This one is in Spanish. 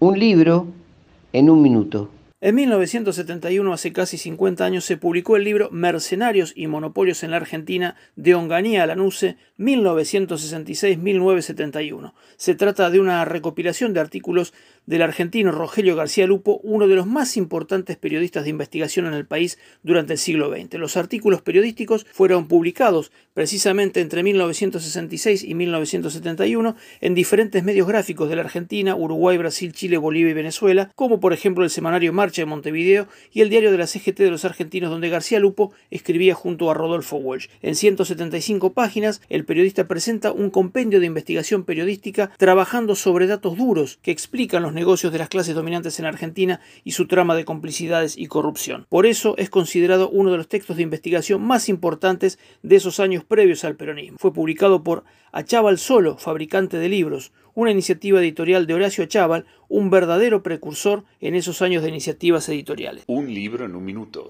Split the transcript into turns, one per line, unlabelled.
Un libro en un minuto.
En 1971, hace casi 50 años, se publicó el libro Mercenarios y Monopolios en la Argentina de Onganía a Lanuse, 1966-1971. Se trata de una recopilación de artículos del argentino Rogelio García Lupo, uno de los más importantes periodistas de investigación en el país durante el siglo XX. Los artículos periodísticos fueron publicados precisamente entre 1966 y 1971 en diferentes medios gráficos de la Argentina, Uruguay, Brasil, Chile, Bolivia y Venezuela, como por ejemplo el semanario De Montevideo y el diario de la CGT de los argentinos, donde García Lupo escribía junto a Rodolfo Walsh. En 175 páginas, el periodista presenta un compendio de investigación periodística trabajando sobre datos duros que explican los negocios de las clases dominantes en Argentina y su trama de complicidades y corrupción. Por eso es considerado uno de los textos de investigación más importantes de esos años previos al peronismo. Fue publicado por Achával Solo, fabricante de libros, una iniciativa editorial de Horacio Achával, un verdadero precursor en esos años de
Un libro en un minuto.